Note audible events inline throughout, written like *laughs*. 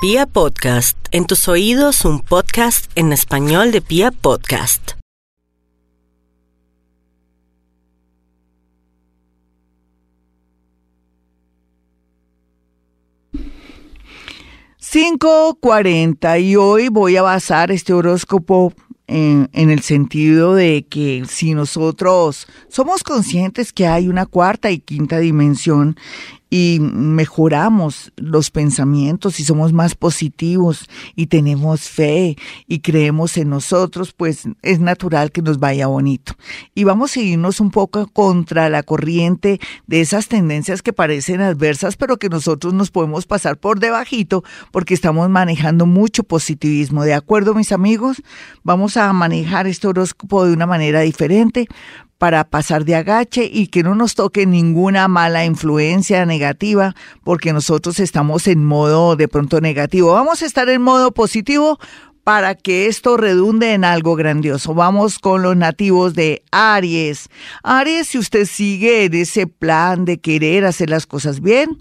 Pia Podcast, en tus oídos un podcast en español de Pia Podcast. Cinco cuarenta y hoy voy a basar este horóscopo en, en, el sentido de que si nosotros somos conscientes que hay una cuarta y quinta dimensión y mejoramos los pensamientos y somos más positivos y tenemos fe y creemos en nosotros, pues es natural que nos vaya bonito. Y vamos a irnos un poco contra la corriente de esas tendencias que parecen adversas, pero que nosotros nos podemos pasar por debajito porque estamos manejando mucho positivismo. ¿De acuerdo, mis amigos? Vamos a manejar este horóscopo de una manera diferente para pasar de agache y que no nos toque ninguna mala influencia negativa porque nosotros estamos en modo de pronto negativo. Vamos a estar en modo positivo para que esto redunde en algo grandioso. Vamos con los nativos de Aries. Aries, si usted sigue en ese plan de querer hacer las cosas bien,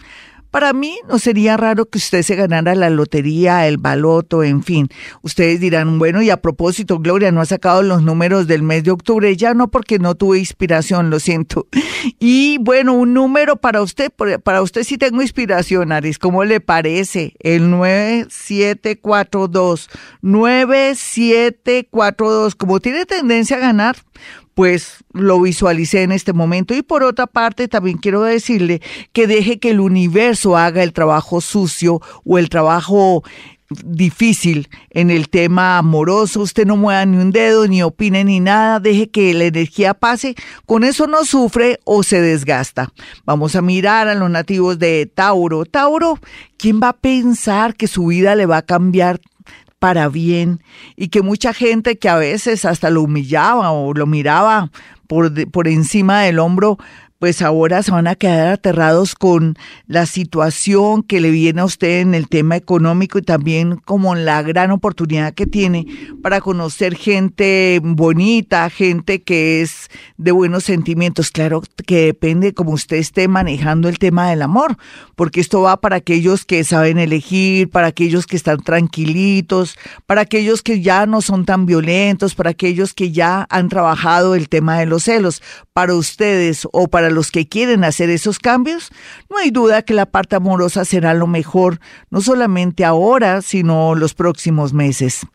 para mí no sería raro que usted se ganara la lotería, el baloto, en fin. Ustedes dirán, bueno, y a propósito, Gloria no ha sacado los números del mes de octubre, ya no porque no tuve inspiración, lo siento. *laughs* Y bueno, un número para usted, para usted sí tengo inspiración, Aris, ¿cómo le parece? El 9742, 9742, como tiene tendencia a ganar, pues lo visualicé en este momento. Y por otra parte, también quiero decirle que deje que el universo haga el trabajo sucio o el trabajo difícil en el tema amoroso, usted no mueva ni un dedo, ni opine ni nada, deje que la energía pase, con eso no sufre o se desgasta. Vamos a mirar a los nativos de Tauro. Tauro, ¿quién va a pensar que su vida le va a cambiar para bien. Y que mucha gente que a veces hasta lo humillaba o lo miraba por, por encima del hombro, pues ahora se van a quedar aterrados con la situación que le viene a usted en el tema económico y también como la gran oportunidad que tiene para conocer gente bonita, gente que es de buenos sentimientos. Claro que depende como usted esté manejando el tema del amor, porque esto va para aquellos que saben elegir, para aquellos que están tranquilitos, para aquellos que ya no son tan violentos, para aquellos que ya han trabajado el tema de los celos. Para ustedes o para los que quieren hacer esos cambios, no hay duda que la parte amorosa será lo mejor, no solamente ahora, sino los próximos meses.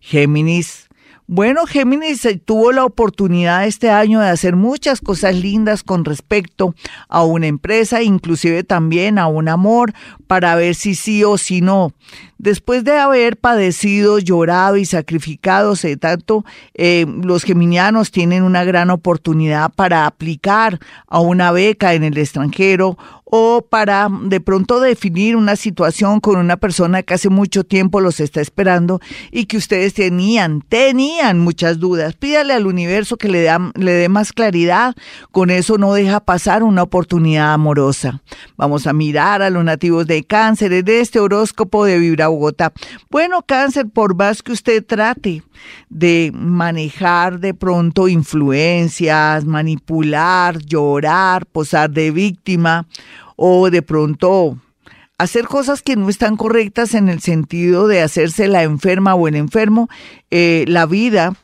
Géminis. Bueno, Géminis eh, tuvo la oportunidad este año de hacer muchas cosas lindas con respecto a una empresa, inclusive también a un amor, para ver si sí o si no. Después de haber padecido, llorado y sacrificado, sé tanto, eh, los geminianos tienen una gran oportunidad para aplicar a una beca en el extranjero o para de pronto definir una situación con una persona que hace mucho tiempo los está esperando y que ustedes tenían, tenían muchas dudas. Pídale al universo que le, le dé más claridad, con eso no deja pasar una oportunidad amorosa. Vamos a mirar a los nativos de cáncer en este horóscopo de Vibra Bogotá. Bueno, cáncer, por más que usted trate de manejar de pronto influencias, manipular, llorar, posar de víctima o de pronto hacer cosas que no están correctas en el sentido de hacerse la enferma o el enfermo, eh, la vida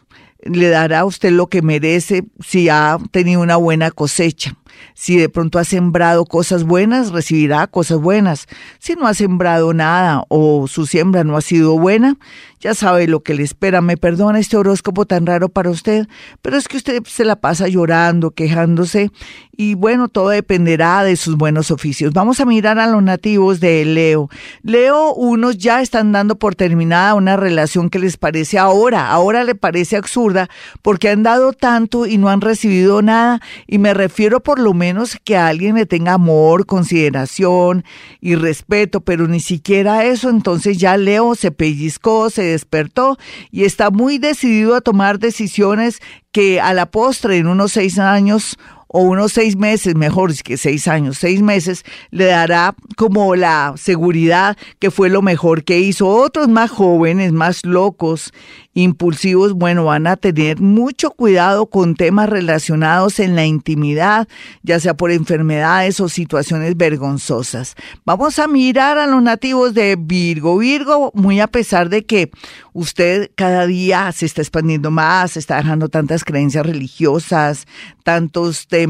le dará a usted lo que merece si ha tenido una buena cosecha. Si de pronto ha sembrado cosas buenas, recibirá cosas buenas. Si no ha sembrado nada o su siembra no ha sido buena, ya sabe lo que le espera. Me perdona este horóscopo tan raro para usted, pero es que usted se la pasa llorando, quejándose y bueno, todo dependerá de sus buenos oficios. Vamos a mirar a los nativos de Leo. Leo, unos ya están dando por terminada una relación que les parece ahora, ahora le parece absurda porque han dado tanto y no han recibido nada y me refiero por lo menos que alguien le tenga amor, consideración y respeto, pero ni siquiera eso, entonces ya Leo se pellizcó, se despertó y está muy decidido a tomar decisiones que a la postre en unos seis años o unos seis meses, mejor que seis años, seis meses, le dará como la seguridad que fue lo mejor que hizo. Otros más jóvenes, más locos, impulsivos, bueno, van a tener mucho cuidado con temas relacionados en la intimidad, ya sea por enfermedades o situaciones vergonzosas. Vamos a mirar a los nativos de Virgo. Virgo, muy a pesar de que usted cada día se está expandiendo más, está dejando tantas creencias religiosas, tantos temas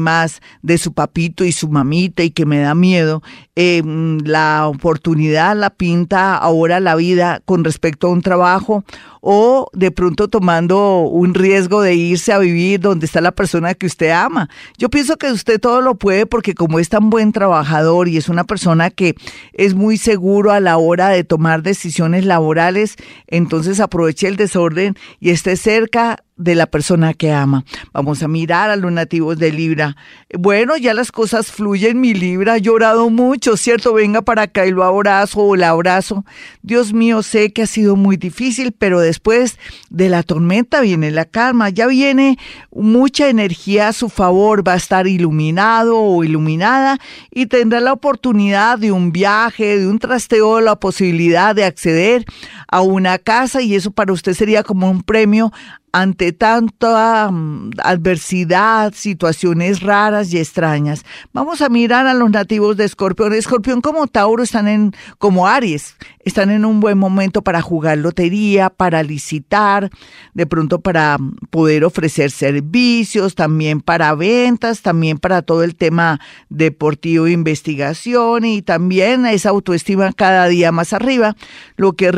de su papito y su mamita y que me da miedo, eh, la oportunidad la pinta ahora la vida con respecto a un trabajo o de pronto tomando un riesgo de irse a vivir donde está la persona que usted ama. Yo pienso que usted todo lo puede porque como es tan buen trabajador y es una persona que es muy seguro a la hora de tomar decisiones laborales, entonces aproveche el desorden y esté cerca de la persona que ama. Vamos a mirar a los nativos de Libra. Bueno, ya las cosas fluyen, mi Libra ha llorado mucho, ¿cierto? Venga para acá y lo abrazo o la abrazo. Dios mío, sé que ha sido muy difícil, pero después de la tormenta viene la calma, ya viene mucha energía a su favor, va a estar iluminado o iluminada y tendrá la oportunidad de un viaje, de un trasteo, la posibilidad de acceder a una casa y eso para usted sería como un premio ante tanta mm, adversidad, situaciones raras y extrañas. Vamos a mirar a los nativos de Escorpión. Escorpión como Tauro están en, como Aries, están en un buen momento para jugar lotería, para licitar, de pronto para poder ofrecer servicios, también para ventas, también para todo el tema deportivo, investigación y también esa autoestima cada día más arriba, lo que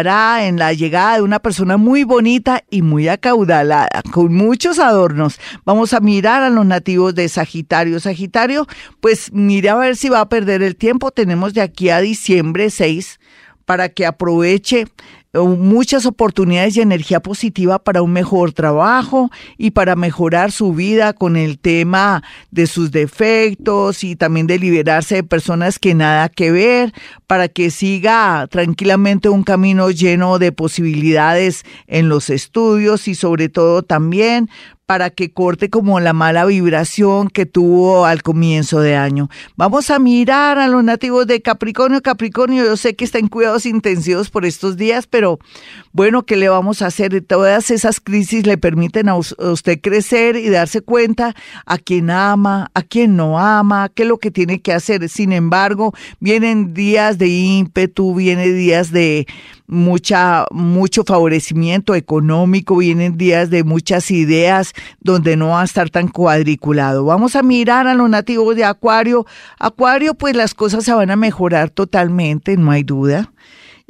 en la llegada de una persona muy bonita y muy acaudalada, con muchos adornos. Vamos a mirar a los nativos de Sagitario. Sagitario, pues mire a ver si va a perder el tiempo. Tenemos de aquí a diciembre 6 para que aproveche muchas oportunidades y energía positiva para un mejor trabajo y para mejorar su vida con el tema de sus defectos y también de liberarse de personas que nada que ver, para que siga tranquilamente un camino lleno de posibilidades en los estudios y sobre todo también para que corte como la mala vibración que tuvo al comienzo de año. Vamos a mirar a los nativos de Capricornio. Capricornio, yo sé que está en cuidados intensivos por estos días, pero bueno, ¿qué le vamos a hacer? Todas esas crisis le permiten a usted crecer y darse cuenta a quién ama, a quién no ama, qué es lo que tiene que hacer. Sin embargo, vienen días de ímpetu, vienen días de mucha, mucho favorecimiento económico, vienen días de muchas ideas donde no va a estar tan cuadriculado. Vamos a mirar a los nativos de Acuario. Acuario, pues las cosas se van a mejorar totalmente, no hay duda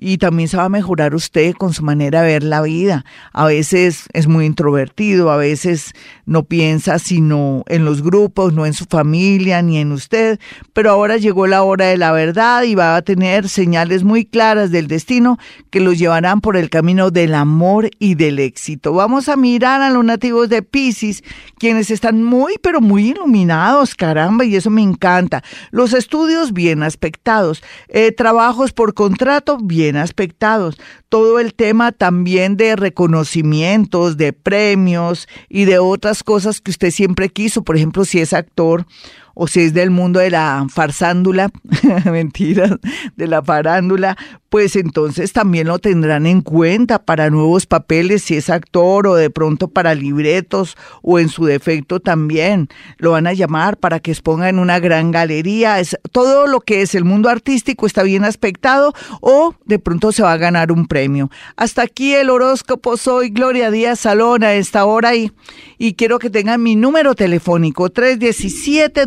y también se va a mejorar usted con su manera de ver la vida. A veces es muy introvertido, a veces no piensa sino en los grupos, no en su familia ni en usted, pero ahora llegó la hora de la verdad y va a tener señales muy claras del destino que los llevarán por el camino del amor y del éxito. Vamos a mirar a los nativos de Pisces, quienes están muy pero muy iluminados, caramba, y eso me encanta. Los estudios bien aspectados, eh, trabajos por contrato bien aspectados. Todo el tema también de reconocimientos, de premios y de otras cosas que usted siempre quiso. Por ejemplo, si es actor o si es del mundo de la farsándula, *laughs* mentira, de la farándula, pues entonces también lo tendrán en cuenta para nuevos papeles, si es actor o de pronto para libretos o en su defecto también lo van a llamar para que exponga en una gran galería. Es, todo lo que es el mundo artístico está bien aspectado o de pronto se va a ganar un premio. Hasta aquí el horóscopo. Soy Gloria Díaz Salón a esta hora y, y quiero que tengan mi número telefónico 317